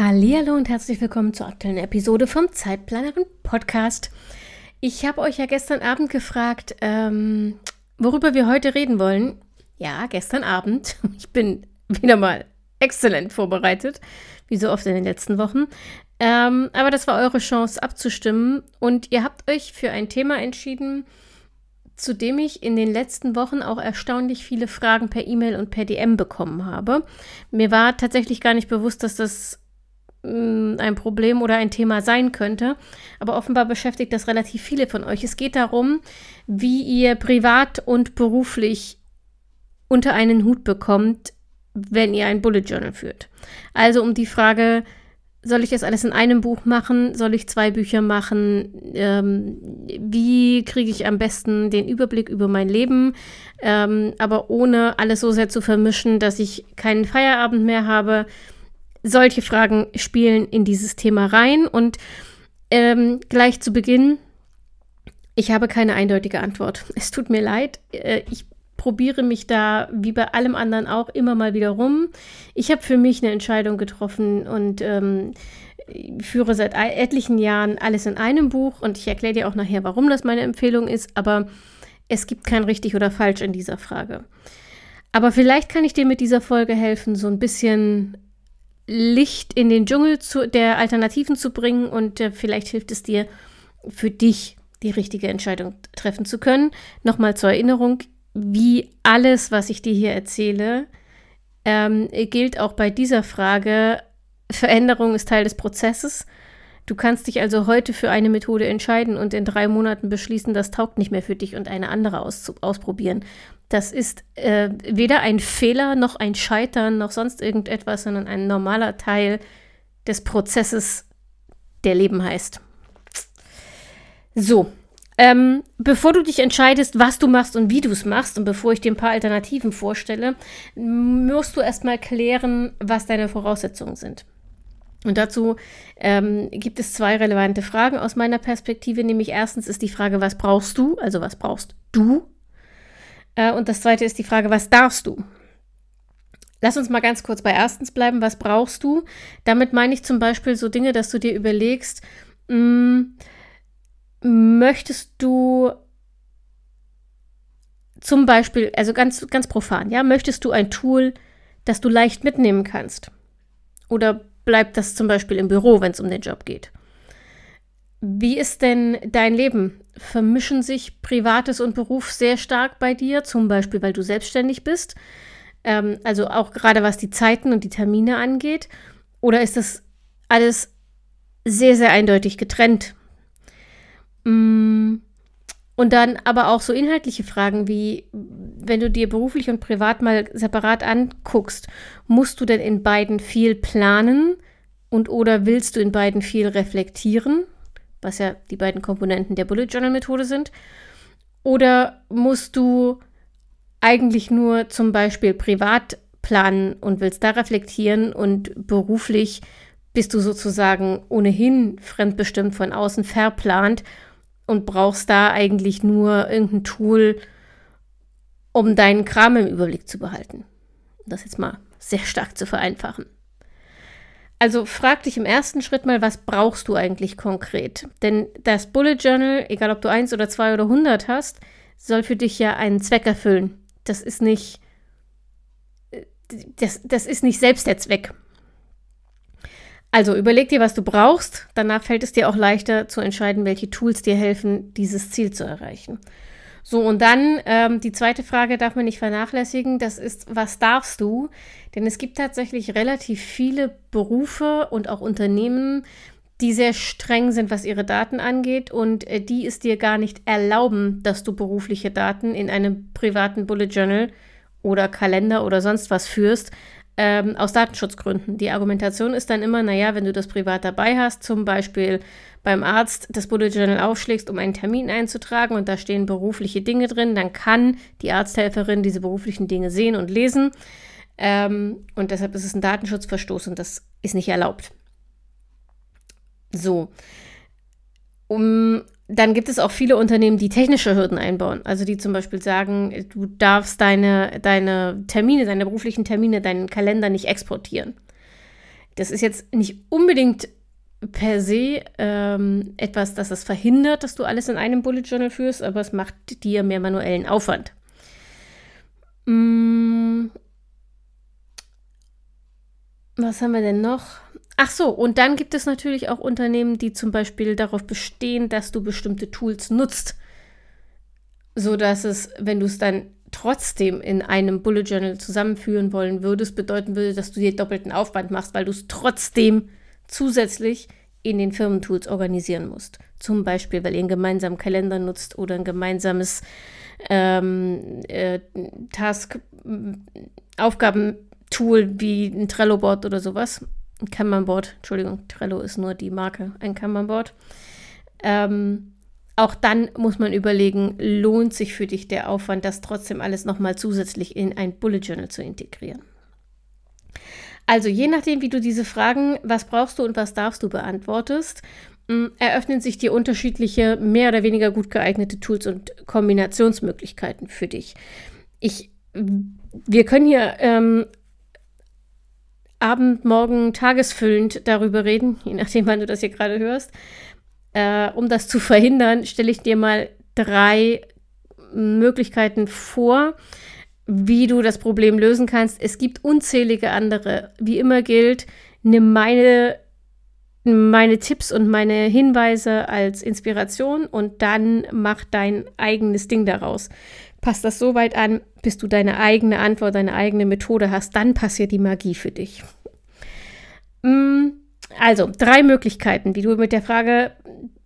Hallo und herzlich willkommen zur aktuellen Episode vom Zeitplanerin Podcast. Ich habe euch ja gestern Abend gefragt, ähm, worüber wir heute reden wollen. Ja, gestern Abend. Ich bin wieder mal exzellent vorbereitet, wie so oft in den letzten Wochen. Ähm, aber das war eure Chance abzustimmen und ihr habt euch für ein Thema entschieden, zu dem ich in den letzten Wochen auch erstaunlich viele Fragen per E-Mail und per DM bekommen habe. Mir war tatsächlich gar nicht bewusst, dass das ein Problem oder ein Thema sein könnte. Aber offenbar beschäftigt das relativ viele von euch. Es geht darum, wie ihr privat und beruflich unter einen Hut bekommt, wenn ihr ein Bullet Journal führt. Also um die Frage, soll ich das alles in einem Buch machen? Soll ich zwei Bücher machen? Ähm, wie kriege ich am besten den Überblick über mein Leben, ähm, aber ohne alles so sehr zu vermischen, dass ich keinen Feierabend mehr habe? Solche Fragen spielen in dieses Thema rein und ähm, gleich zu Beginn. Ich habe keine eindeutige Antwort. Es tut mir leid. Äh, ich probiere mich da wie bei allem anderen auch immer mal wieder rum. Ich habe für mich eine Entscheidung getroffen und ähm, führe seit etlichen Jahren alles in einem Buch und ich erkläre dir auch nachher, warum das meine Empfehlung ist, aber es gibt kein richtig oder falsch in dieser Frage. Aber vielleicht kann ich dir mit dieser Folge helfen, so ein bisschen Licht in den Dschungel zu, der Alternativen zu bringen und äh, vielleicht hilft es dir, für dich die richtige Entscheidung treffen zu können. Nochmal zur Erinnerung, wie alles, was ich dir hier erzähle, ähm, gilt auch bei dieser Frage, Veränderung ist Teil des Prozesses. Du kannst dich also heute für eine Methode entscheiden und in drei Monaten beschließen, das taugt nicht mehr für dich und eine andere aus, ausprobieren. Das ist äh, weder ein Fehler noch ein Scheitern noch sonst irgendetwas, sondern ein normaler Teil des Prozesses, der Leben heißt. So, ähm, bevor du dich entscheidest, was du machst und wie du es machst, und bevor ich dir ein paar Alternativen vorstelle, musst du erstmal klären, was deine Voraussetzungen sind. Und dazu ähm, gibt es zwei relevante Fragen aus meiner Perspektive, nämlich erstens ist die Frage, was brauchst du, also was brauchst du? Äh, und das zweite ist die Frage, was darfst du? Lass uns mal ganz kurz bei erstens bleiben, was brauchst du? Damit meine ich zum Beispiel so Dinge, dass du dir überlegst, mh, hm, möchtest du zum Beispiel, also ganz, ganz profan, ja, möchtest du ein Tool, das du leicht mitnehmen kannst? Oder bleibt das zum Beispiel im Büro, wenn es um den Job geht? Wie ist denn dein Leben? Vermischen sich Privates und Beruf sehr stark bei dir, zum Beispiel, weil du selbstständig bist? Ähm, also auch gerade was die Zeiten und die Termine angeht? Oder ist das alles sehr, sehr eindeutig getrennt? Mm, und dann aber auch so inhaltliche Fragen wie, wenn du dir beruflich und privat mal separat anguckst, musst du denn in beiden viel planen und oder willst du in beiden viel reflektieren, was ja die beiden Komponenten der Bullet Journal Methode sind? Oder musst du eigentlich nur zum Beispiel privat planen und willst da reflektieren und beruflich bist du sozusagen ohnehin fremdbestimmt von außen verplant und brauchst da eigentlich nur irgendein Tool, um deinen Kram im Überblick zu behalten. Das jetzt mal sehr stark zu vereinfachen. Also frag dich im ersten Schritt mal, was brauchst du eigentlich konkret? Denn das Bullet Journal, egal ob du eins oder zwei oder hundert hast, soll für dich ja einen Zweck erfüllen. Das ist nicht, das, das ist nicht selbst der Zweck. Also überleg dir, was du brauchst. Danach fällt es dir auch leichter zu entscheiden, welche Tools dir helfen, dieses Ziel zu erreichen. So, und dann ähm, die zweite Frage darf man nicht vernachlässigen. Das ist, was darfst du? Denn es gibt tatsächlich relativ viele Berufe und auch Unternehmen, die sehr streng sind, was ihre Daten angeht und äh, die es dir gar nicht erlauben, dass du berufliche Daten in einem privaten Bullet Journal oder Kalender oder sonst was führst, ähm, aus Datenschutzgründen. Die Argumentation ist dann immer, naja, wenn du das privat dabei hast, zum Beispiel beim Arzt das Bullet Journal aufschlägst, um einen Termin einzutragen und da stehen berufliche Dinge drin, dann kann die Arzthelferin diese beruflichen Dinge sehen und lesen. Ähm, und deshalb ist es ein Datenschutzverstoß und das ist nicht erlaubt. So. Um, dann gibt es auch viele Unternehmen, die technische Hürden einbauen. Also die zum Beispiel sagen, du darfst deine, deine Termine, deine beruflichen Termine, deinen Kalender nicht exportieren. Das ist jetzt nicht unbedingt per se ähm, etwas, das es verhindert, dass du alles in einem Bullet Journal führst, aber es macht dir mehr manuellen Aufwand. Hm. Was haben wir denn noch? Ach so, und dann gibt es natürlich auch Unternehmen, die zum Beispiel darauf bestehen, dass du bestimmte Tools nutzt, so dass es, wenn du es dann trotzdem in einem Bullet Journal zusammenführen wollen würdest, bedeuten würde, dass du dir doppelten Aufwand machst, weil du es trotzdem zusätzlich in den Firmentools organisieren musst. Zum Beispiel, weil ihr einen gemeinsamen Kalender nutzt oder ein gemeinsames ähm, äh, Task, Aufgabentool wie ein Trello-Board oder sowas. Ein Kanban-Board, Entschuldigung, Trello ist nur die Marke, ein Kanban-Board. Ähm, auch dann muss man überlegen, lohnt sich für dich der Aufwand, das trotzdem alles nochmal zusätzlich in ein Bullet Journal zu integrieren. Also je nachdem, wie du diese Fragen, was brauchst du und was darfst du beantwortest, mm, eröffnen sich dir unterschiedliche, mehr oder weniger gut geeignete Tools und Kombinationsmöglichkeiten für dich. Ich, wir können hier ähm, Abend, Morgen, tagesfüllend darüber reden, je nachdem, wann du das hier gerade hörst. Äh, um das zu verhindern, stelle ich dir mal drei Möglichkeiten vor, wie du das Problem lösen kannst. Es gibt unzählige andere. Wie immer gilt, nimm meine, meine Tipps und meine Hinweise als Inspiration und dann mach dein eigenes Ding daraus. Passt das so weit an, bis du deine eigene Antwort, deine eigene Methode hast, dann passiert die Magie für dich. Mm, also, drei Möglichkeiten, wie du mit der Frage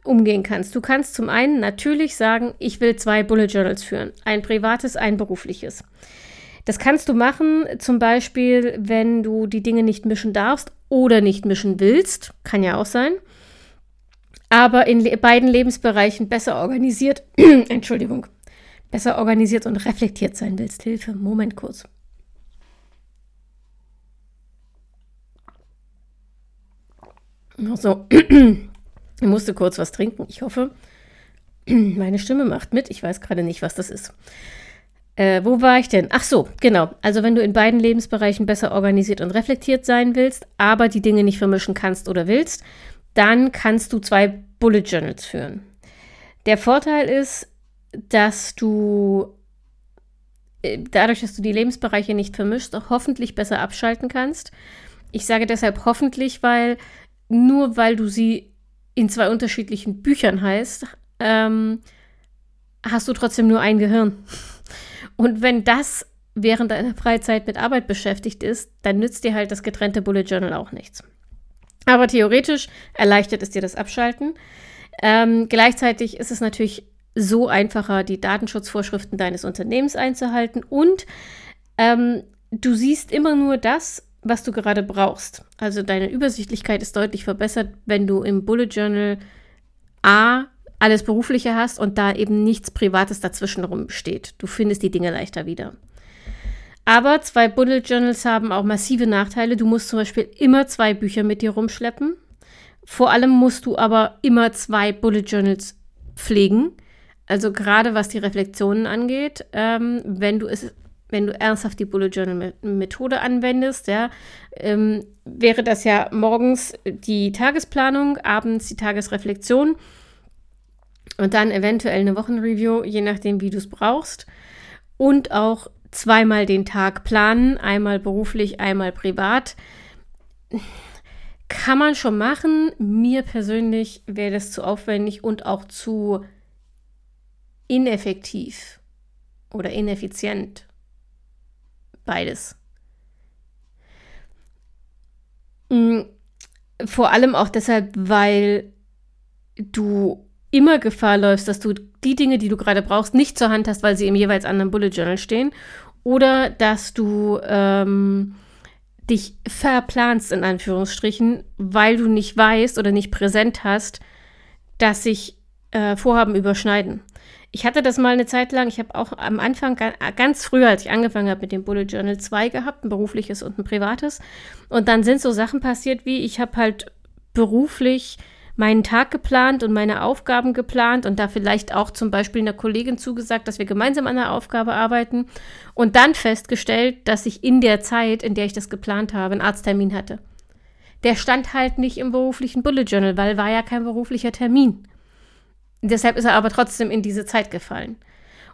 umgehen kannst. Du kannst zum einen natürlich sagen, ich will zwei Bullet Journals führen. Ein privates, ein berufliches. Das kannst du machen, zum Beispiel, wenn du die Dinge nicht mischen darfst oder nicht mischen willst. Kann ja auch sein. Aber in le beiden Lebensbereichen besser organisiert, Entschuldigung, besser organisiert und reflektiert sein willst. Hilfe, Moment kurz. So, ich musste kurz was trinken. Ich hoffe, meine Stimme macht mit. Ich weiß gerade nicht, was das ist. Äh, wo war ich denn? Ach so, genau. Also wenn du in beiden Lebensbereichen besser organisiert und reflektiert sein willst, aber die Dinge nicht vermischen kannst oder willst, dann kannst du zwei Bullet Journals führen. Der Vorteil ist, dass du äh, dadurch, dass du die Lebensbereiche nicht vermischst, auch hoffentlich besser abschalten kannst. Ich sage deshalb hoffentlich, weil nur weil du sie in zwei unterschiedlichen Büchern heißt, ähm, hast du trotzdem nur ein Gehirn. Und wenn das während deiner Freizeit mit Arbeit beschäftigt ist, dann nützt dir halt das getrennte Bullet Journal auch nichts. Aber theoretisch erleichtert es dir das Abschalten. Ähm, gleichzeitig ist es natürlich so einfacher, die Datenschutzvorschriften deines Unternehmens einzuhalten und ähm, du siehst immer nur das, was du gerade brauchst. Also deine Übersichtlichkeit ist deutlich verbessert, wenn du im Bullet Journal A alles Berufliche hast und da eben nichts Privates dazwischen rumsteht. Du findest die Dinge leichter wieder. Aber zwei Bullet Journals haben auch massive Nachteile. Du musst zum Beispiel immer zwei Bücher mit dir rumschleppen. Vor allem musst du aber immer zwei Bullet Journals pflegen. Also gerade was die Reflexionen angeht, ähm, wenn du es wenn du ernsthaft die Bullet Journal Methode anwendest, ja, ähm, wäre das ja morgens die Tagesplanung, abends die Tagesreflexion und dann eventuell eine Wochenreview, je nachdem, wie du es brauchst. Und auch zweimal den Tag planen, einmal beruflich, einmal privat. Kann man schon machen. Mir persönlich wäre das zu aufwendig und auch zu ineffektiv oder ineffizient. Beides. Mm, vor allem auch deshalb, weil du immer Gefahr läufst, dass du die Dinge, die du gerade brauchst, nicht zur Hand hast, weil sie im jeweils anderen Bullet Journal stehen. Oder dass du ähm, dich verplanst, in Anführungsstrichen, weil du nicht weißt oder nicht präsent hast, dass sich äh, Vorhaben überschneiden. Ich hatte das mal eine Zeit lang, ich habe auch am Anfang ganz früh, als ich angefangen habe mit dem Bullet Journal, zwei gehabt, ein berufliches und ein privates. Und dann sind so Sachen passiert, wie ich habe halt beruflich meinen Tag geplant und meine Aufgaben geplant und da vielleicht auch zum Beispiel einer Kollegin zugesagt, dass wir gemeinsam an der Aufgabe arbeiten und dann festgestellt, dass ich in der Zeit, in der ich das geplant habe, einen Arzttermin hatte. Der stand halt nicht im beruflichen Bullet Journal, weil war ja kein beruflicher Termin. Deshalb ist er aber trotzdem in diese Zeit gefallen.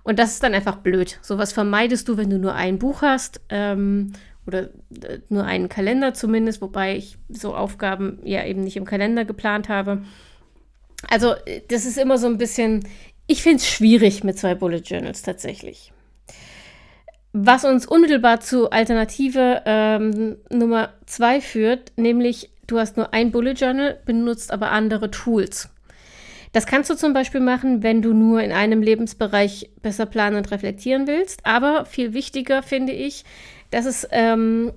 Und das ist dann einfach blöd. Sowas vermeidest du, wenn du nur ein Buch hast ähm, oder äh, nur einen Kalender zumindest, wobei ich so Aufgaben ja eben nicht im Kalender geplant habe. Also das ist immer so ein bisschen, ich finde es schwierig mit zwei Bullet Journals tatsächlich. Was uns unmittelbar zu Alternative ähm, Nummer zwei führt, nämlich du hast nur ein Bullet Journal, benutzt aber andere Tools. Das kannst du zum Beispiel machen, wenn du nur in einem Lebensbereich besser planen und reflektieren willst. Aber viel wichtiger finde ich, dass es ähm,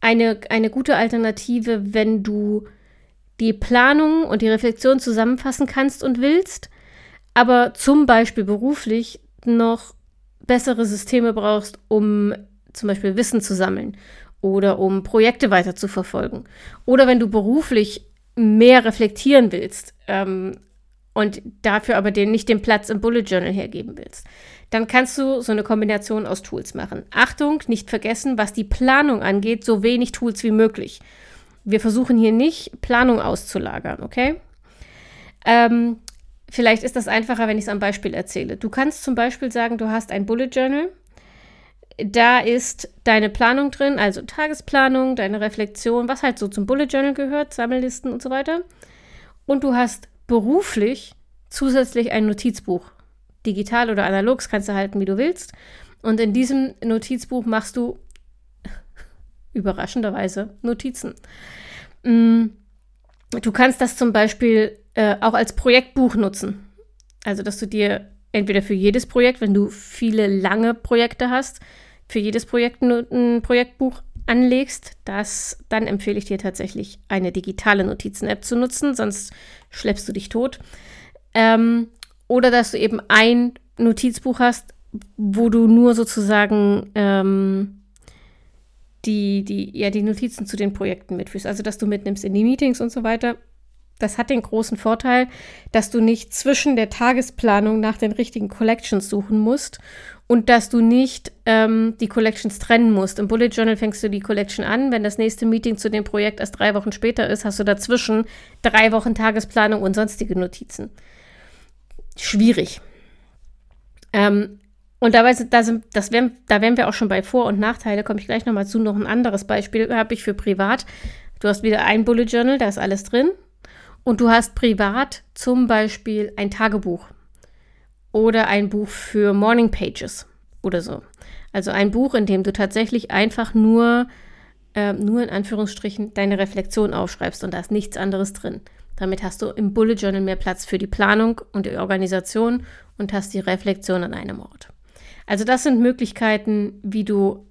eine, eine gute Alternative, wenn du die Planung und die Reflexion zusammenfassen kannst und willst, aber zum Beispiel beruflich noch bessere Systeme brauchst, um zum Beispiel Wissen zu sammeln oder um Projekte weiter zu verfolgen. Oder wenn du beruflich mehr reflektieren willst, ähm, und dafür aber den, nicht den Platz im Bullet Journal hergeben willst, dann kannst du so eine Kombination aus Tools machen. Achtung, nicht vergessen, was die Planung angeht, so wenig Tools wie möglich. Wir versuchen hier nicht Planung auszulagern, okay? Ähm, vielleicht ist das einfacher, wenn ich es am Beispiel erzähle. Du kannst zum Beispiel sagen, du hast ein Bullet Journal. Da ist deine Planung drin, also Tagesplanung, deine Reflexion, was halt so zum Bullet Journal gehört, Sammellisten und so weiter. Und du hast beruflich zusätzlich ein Notizbuch. Digital oder analog, das kannst du halten, wie du willst. Und in diesem Notizbuch machst du überraschenderweise Notizen. Mm, du kannst das zum Beispiel äh, auch als Projektbuch nutzen. Also, dass du dir entweder für jedes Projekt, wenn du viele lange Projekte hast, für jedes Projekt ein Projektbuch anlegst, das, dann empfehle ich dir tatsächlich eine digitale Notizen-App zu nutzen, sonst schleppst du dich tot. Ähm, oder dass du eben ein Notizbuch hast, wo du nur sozusagen ähm, die, die, ja, die Notizen zu den Projekten mitführst. Also, dass du mitnimmst in die Meetings und so weiter. Das hat den großen Vorteil, dass du nicht zwischen der Tagesplanung nach den richtigen Collections suchen musst und dass du nicht ähm, die Collections trennen musst. Im Bullet Journal fängst du die Collection an. Wenn das nächste Meeting zu dem Projekt erst drei Wochen später ist, hast du dazwischen drei Wochen Tagesplanung und sonstige Notizen. Schwierig. Ähm, und dabei sind, da, sind, das wären, da wären wir auch schon bei Vor- und Nachteile, komme ich gleich nochmal zu. Noch ein anderes Beispiel habe ich für privat. Du hast wieder ein Bullet Journal, da ist alles drin. Und du hast privat zum Beispiel ein Tagebuch oder ein Buch für Morning Pages oder so. Also ein Buch, in dem du tatsächlich einfach nur, äh, nur in Anführungsstrichen, deine Reflexion aufschreibst und da ist nichts anderes drin. Damit hast du im Bullet Journal mehr Platz für die Planung und die Organisation und hast die Reflexion an einem Ort. Also das sind Möglichkeiten, wie du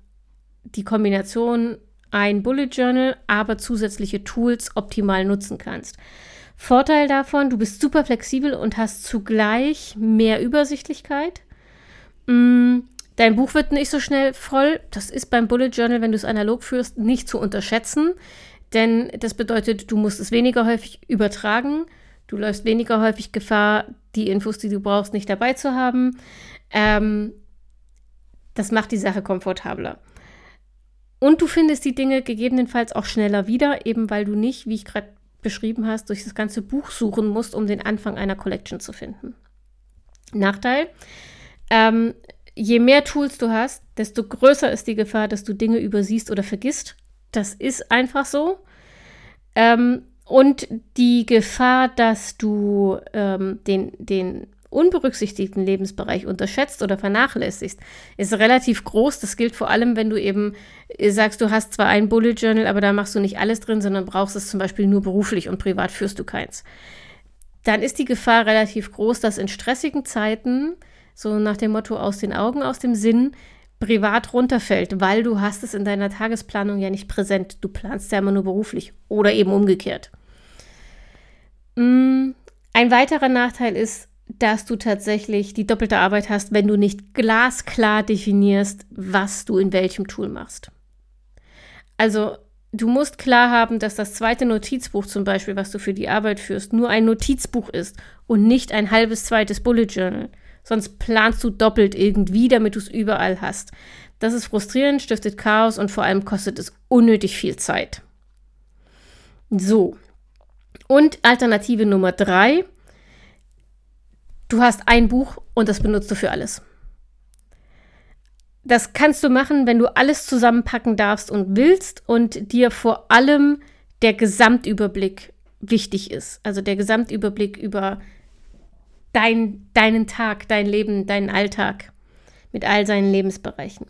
die Kombination ein Bullet Journal, aber zusätzliche Tools optimal nutzen kannst. Vorteil davon, du bist super flexibel und hast zugleich mehr Übersichtlichkeit. Mm, dein Buch wird nicht so schnell voll. Das ist beim Bullet Journal, wenn du es analog führst, nicht zu unterschätzen. Denn das bedeutet, du musst es weniger häufig übertragen. Du läufst weniger häufig Gefahr, die Infos, die du brauchst, nicht dabei zu haben. Ähm, das macht die Sache komfortabler. Und du findest die Dinge gegebenenfalls auch schneller wieder, eben weil du nicht, wie ich gerade beschrieben hast, durch das ganze Buch suchen musst, um den Anfang einer Collection zu finden. Nachteil, ähm, je mehr Tools du hast, desto größer ist die Gefahr, dass du Dinge übersiehst oder vergisst. Das ist einfach so. Ähm, und die Gefahr, dass du ähm, den, den unberücksichtigten Lebensbereich unterschätzt oder vernachlässigst, ist relativ groß. Das gilt vor allem, wenn du eben äh, sagst, du hast zwar ein Bullet Journal, aber da machst du nicht alles drin, sondern brauchst es zum Beispiel nur beruflich und privat führst du keins. Dann ist die Gefahr relativ groß, dass in stressigen Zeiten, so nach dem Motto aus den Augen, aus dem Sinn, privat runterfällt, weil du hast es in deiner Tagesplanung ja nicht präsent. Du planst ja immer nur beruflich oder eben umgekehrt. Mm, ein weiterer Nachteil ist, dass du tatsächlich die doppelte Arbeit hast, wenn du nicht glasklar definierst, was du in welchem Tool machst. Also du musst klar haben, dass das zweite Notizbuch zum Beispiel, was du für die Arbeit führst, nur ein Notizbuch ist und nicht ein halbes zweites Bullet Journal. Sonst planst du doppelt irgendwie, damit du es überall hast. Das ist frustrierend, stiftet Chaos und vor allem kostet es unnötig viel Zeit. So. Und Alternative Nummer drei. Du hast ein Buch und das benutzt du für alles. Das kannst du machen, wenn du alles zusammenpacken darfst und willst und dir vor allem der Gesamtüberblick wichtig ist. Also der Gesamtüberblick über dein, deinen Tag, dein Leben, deinen Alltag mit all seinen Lebensbereichen.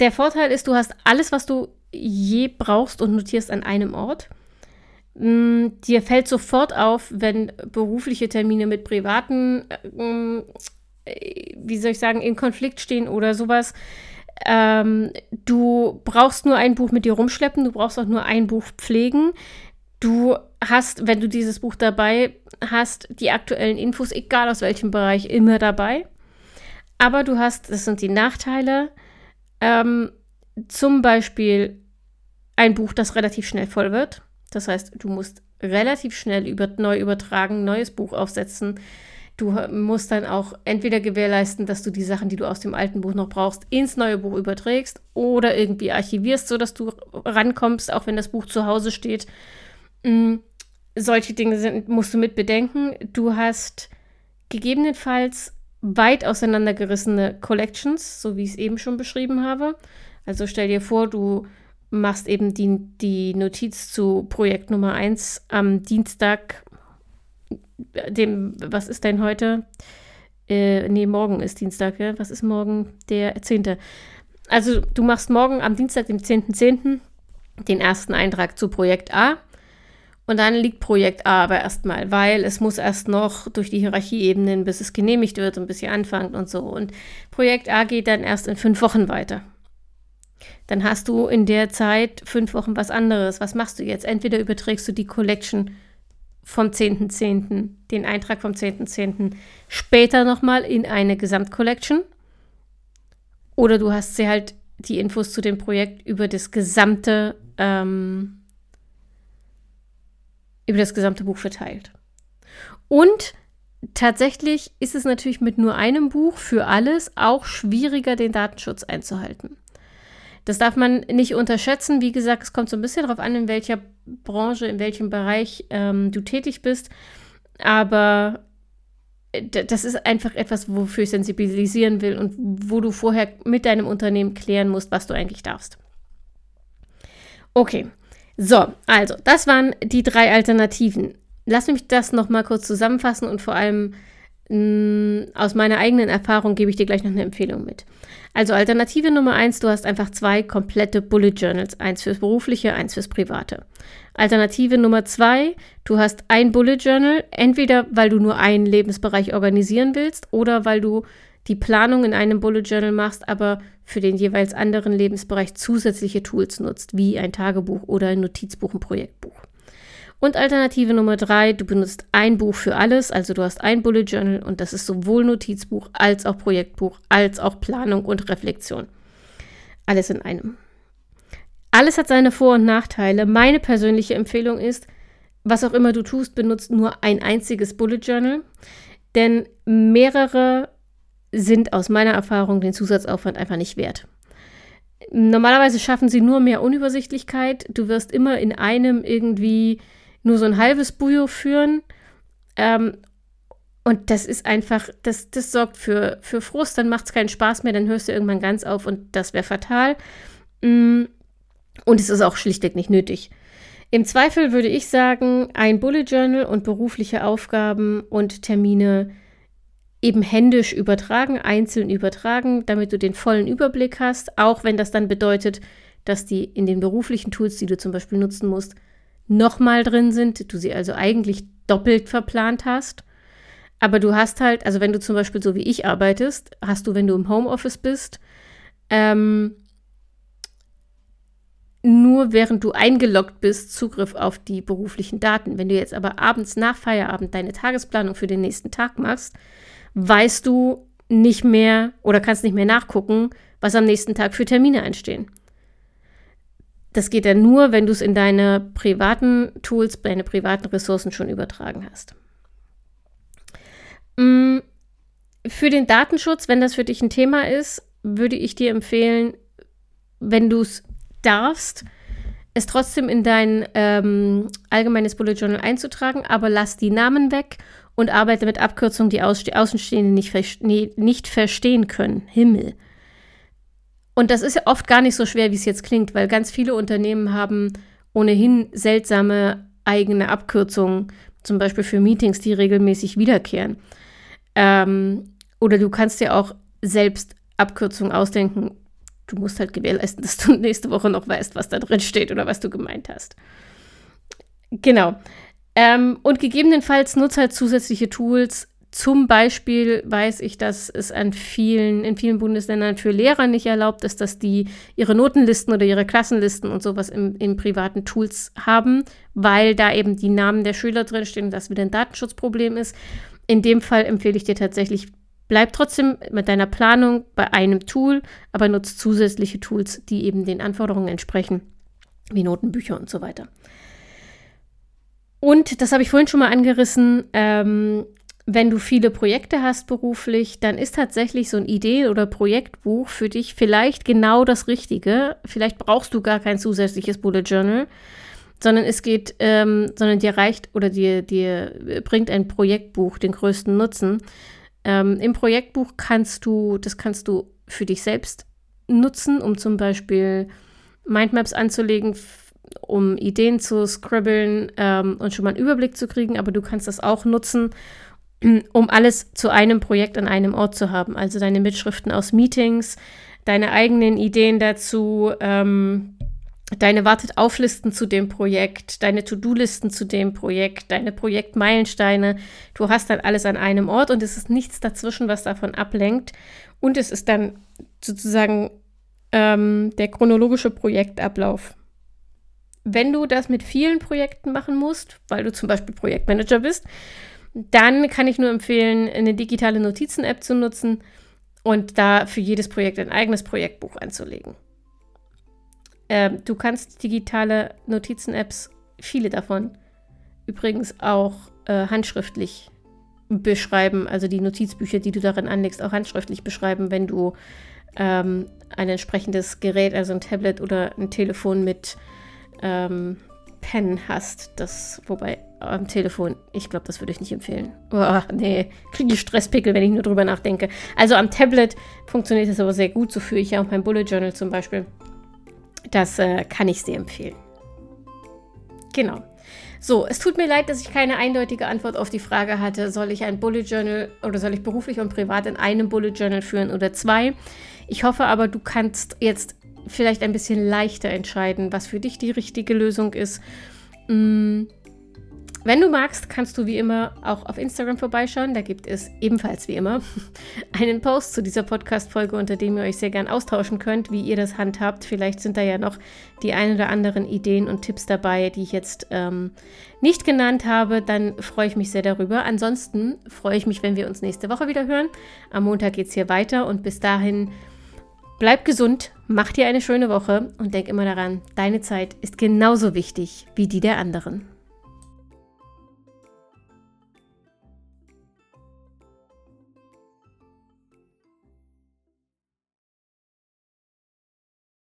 Der Vorteil ist, du hast alles, was du je brauchst und notierst an einem Ort. Mm, dir fällt sofort auf, wenn berufliche Termine mit privaten, äh, wie soll ich sagen, in Konflikt stehen oder sowas. Ähm, du brauchst nur ein Buch mit dir rumschleppen, du brauchst auch nur ein Buch pflegen. Du hast, wenn du dieses Buch dabei hast, die aktuellen Infos, egal aus welchem Bereich, immer dabei. Aber du hast, das sind die Nachteile, ähm, zum Beispiel ein Buch, das relativ schnell voll wird. Das heißt, du musst relativ schnell über, neu übertragen, neues Buch aufsetzen. Du musst dann auch entweder gewährleisten, dass du die Sachen, die du aus dem alten Buch noch brauchst, ins neue Buch überträgst oder irgendwie archivierst, sodass du rankommst, auch wenn das Buch zu Hause steht. Mhm solche Dinge sind, musst du mit bedenken. Du hast gegebenenfalls weit auseinandergerissene Collections, so wie ich es eben schon beschrieben habe. Also stell dir vor, du machst eben die, die Notiz zu Projekt Nummer 1 am Dienstag, dem, was ist denn heute? Äh, nee, morgen ist Dienstag, ja? Was ist morgen? Der 10. Also du machst morgen am Dienstag, dem 10.10., .10., den ersten Eintrag zu Projekt A und dann liegt Projekt A aber erstmal, weil es muss erst noch durch die Hierarchieebenen, bis es genehmigt wird und bis ihr anfangt und so. Und Projekt A geht dann erst in fünf Wochen weiter. Dann hast du in der Zeit fünf Wochen was anderes. Was machst du jetzt? Entweder überträgst du die Collection vom 10.10., .10., den Eintrag vom 10.10. .10. später nochmal in eine Gesamtcollection. Oder du hast sie halt die Infos zu dem Projekt über das gesamte ähm, über das gesamte Buch verteilt. Und tatsächlich ist es natürlich mit nur einem Buch für alles auch schwieriger, den Datenschutz einzuhalten. Das darf man nicht unterschätzen. Wie gesagt, es kommt so ein bisschen darauf an, in welcher Branche, in welchem Bereich ähm, du tätig bist. Aber äh, das ist einfach etwas, wofür ich sensibilisieren will und wo du vorher mit deinem Unternehmen klären musst, was du eigentlich darfst. Okay, so, also, das waren die drei Alternativen. Lass mich das nochmal kurz zusammenfassen und vor allem mh, mm, aus meiner eigenen Erfahrung gebe ich dir gleich noch eine Empfehlung mit. Also Alternative Nummer eins, du hast einfach zwei komplette Bullet Journals, eins fürs berufliche, eins fürs private. Alternative Nummer zwei, du hast ein Bullet Journal, entweder weil du nur einen Lebensbereich organisieren willst oder weil du die Planung in einem Bullet Journal machst, aber für den jeweils anderen Lebensbereich zusätzliche Tools nutzt, wie ein Tagebuch oder ein Notizbuch, ein Projektbuch. Und Alternative Nummer drei, du benutzt ein Buch für alles, also du hast ein Bullet Journal und das ist sowohl Notizbuch als auch Projektbuch, als auch Planung und Reflexion. Alles in einem. Alles hat seine Vor- und Nachteile. Meine persönliche Empfehlung ist, was auch immer du tust, benutzt nur ein einziges Bullet Journal, denn mehrere sind aus meiner Erfahrung den Zusatzaufwand einfach nicht wert. Normalerweise schaffen sie nur mehr Unübersichtlichkeit. Du wirst immer in einem irgendwie nur so ein halbes Bujo führen. Ähm, und das ist einfach, das, das sorgt für, für Frust, dann macht es keinen Spaß mehr, dann hörst du irgendwann ganz auf und das wäre fatal. Mm, und es ist auch schlichtweg nicht nötig. Im Zweifel würde ich sagen, ein Bullet Journal und berufliche Aufgaben und Termine eben händisch übertragen, einzeln übertragen, damit du den vollen Überblick hast, auch wenn das dann bedeutet, dass die in den beruflichen Tools, die du zum Beispiel nutzen musst, nochmal drin sind, du sie also eigentlich doppelt verplant hast. Aber du hast halt, also wenn du zum Beispiel so wie ich arbeitest, hast du, wenn du im Homeoffice bist, ähm, nur während du eingeloggt bist, Zugriff auf die beruflichen Daten. Wenn du jetzt aber abends nach Feierabend deine Tagesplanung für den nächsten Tag machst, weißt du nicht mehr oder kannst nicht mehr nachgucken, was am nächsten Tag für Termine einstehen. Das geht ja nur, wenn du es in deine privaten Tools, deine privaten Ressourcen schon übertragen hast. Mm, für den Datenschutz, wenn das für dich ein Thema ist, würde ich dir empfehlen, wenn du es darfst, es trotzdem in dein ähm, allgemeines Bullet Journal einzutragen, aber lass die Namen weg und arbeite mit Abkürzungen, die Außenstehende nicht, nee, nicht verstehen können. Himmel. Und das ist ja oft gar nicht so schwer, wie es jetzt klingt, weil ganz viele Unternehmen haben ohnehin seltsame eigene Abkürzungen, zum Beispiel für Meetings, die regelmäßig wiederkehren. Ähm, oder du kannst dir auch selbst Abkürzungen ausdenken. Du musst halt gewährleisten, dass du nächste Woche noch weißt, was da drin steht oder was du gemeint hast. Genau. Ähm, und gegebenenfalls nutze halt zusätzliche Tools, zum Beispiel weiß ich, dass es an vielen, in vielen Bundesländern für Lehrer nicht erlaubt ist, dass die ihre Notenlisten oder ihre Klassenlisten und sowas im, in privaten Tools haben, weil da eben die Namen der Schüler drinstehen und das wieder ein Datenschutzproblem ist. In dem Fall empfehle ich dir tatsächlich, bleib trotzdem mit deiner Planung bei einem Tool, aber nutze zusätzliche Tools, die eben den Anforderungen entsprechen, wie Notenbücher und so weiter. Und das habe ich vorhin schon mal angerissen. Ähm, wenn du viele Projekte hast beruflich, dann ist tatsächlich so ein Ideen- oder Projektbuch für dich vielleicht genau das Richtige. Vielleicht brauchst du gar kein zusätzliches Bullet Journal, sondern es geht, ähm, sondern dir reicht oder dir, dir bringt ein Projektbuch den größten Nutzen. Ähm, Im Projektbuch kannst du, das kannst du für dich selbst nutzen, um zum Beispiel Mindmaps anzulegen, um Ideen zu scribbeln ähm, und schon mal einen Überblick zu kriegen, aber du kannst das auch nutzen, um alles zu einem Projekt an einem Ort zu haben. Also deine Mitschriften aus Meetings, deine eigenen Ideen dazu, ähm, deine Wartet-Auflisten zu dem Projekt, deine To-Do-Listen zu dem Projekt, deine Projektmeilensteine. Du hast dann alles an einem Ort und es ist nichts dazwischen, was davon ablenkt. Und es ist dann sozusagen ähm, der chronologische Projektablauf. Wenn du das mit vielen Projekten machen musst, weil du zum Beispiel Projektmanager bist, dann kann ich nur empfehlen, eine digitale Notizen-App zu nutzen und da für jedes Projekt ein eigenes Projektbuch anzulegen. Ähm, du kannst digitale Notizen-Apps, viele davon, übrigens auch äh, handschriftlich beschreiben, also die Notizbücher, die du darin anlegst, auch handschriftlich beschreiben, wenn du ähm, ein entsprechendes Gerät, also ein Tablet oder ein Telefon mit ähm, Pen hast. Das, wobei am Telefon, ich glaube, das würde ich nicht empfehlen. Oh, nee, kriege ich Stresspickel, wenn ich nur drüber nachdenke. Also am Tablet funktioniert das aber sehr gut. So führe ich ja auch mein Bullet Journal zum Beispiel. Das äh, kann ich sehr empfehlen. Genau. So, es tut mir leid, dass ich keine eindeutige Antwort auf die Frage hatte, soll ich ein Bullet Journal oder soll ich beruflich und privat in einem Bullet Journal führen oder zwei. Ich hoffe aber, du kannst jetzt vielleicht ein bisschen leichter entscheiden, was für dich die richtige Lösung ist. Mm. Wenn du magst, kannst du wie immer auch auf Instagram vorbeischauen. Da gibt es ebenfalls wie immer einen Post zu dieser Podcast-Folge, unter dem ihr euch sehr gern austauschen könnt, wie ihr das handhabt. Vielleicht sind da ja noch die ein oder anderen Ideen und Tipps dabei, die ich jetzt ähm, nicht genannt habe. Dann freue ich mich sehr darüber. Ansonsten freue ich mich, wenn wir uns nächste Woche wieder hören. Am Montag geht es hier weiter und bis dahin Bleib gesund, mach dir eine schöne Woche und denk immer daran, deine Zeit ist genauso wichtig wie die der anderen.